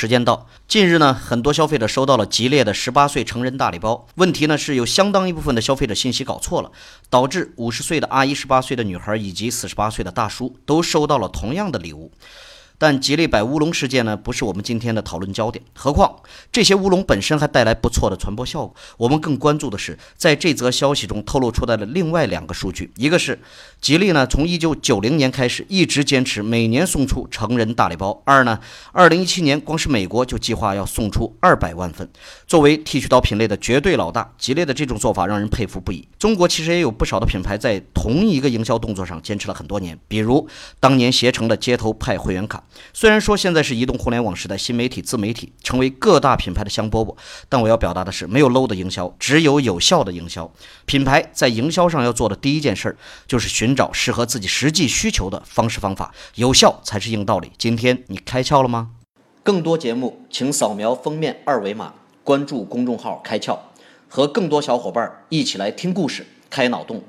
时间到，近日呢，很多消费者收到了吉列的十八岁成人大礼包。问题呢是有相当一部分的消费者信息搞错了，导致五十岁的阿姨、十八岁的女孩以及四十八岁的大叔都收到了同样的礼物。但吉利摆乌龙事件呢，不是我们今天的讨论焦点。何况这些乌龙本身还带来不错的传播效果。我们更关注的是，在这则消息中透露出来的另外两个数据：一个是吉利呢，从一九九零年开始一直坚持每年送出成人大礼包；二呢，二零一七年光是美国就计划要送出二百万份。作为剃须刀品类的绝对老大，吉利的这种做法让人佩服不已。中国其实也有不少的品牌在同一个营销动作上坚持了很多年，比如当年携程的街头派会员卡。虽然说现在是移动互联网时代，新媒体、自媒体成为各大品牌的香饽饽，但我要表达的是，没有 low 的营销，只有有效的营销。品牌在营销上要做的第一件事儿，就是寻找适合自己实际需求的方式方法，有效才是硬道理。今天你开窍了吗？更多节目，请扫描封面二维码，关注公众号“开窍”，和更多小伙伴一起来听故事、开脑洞。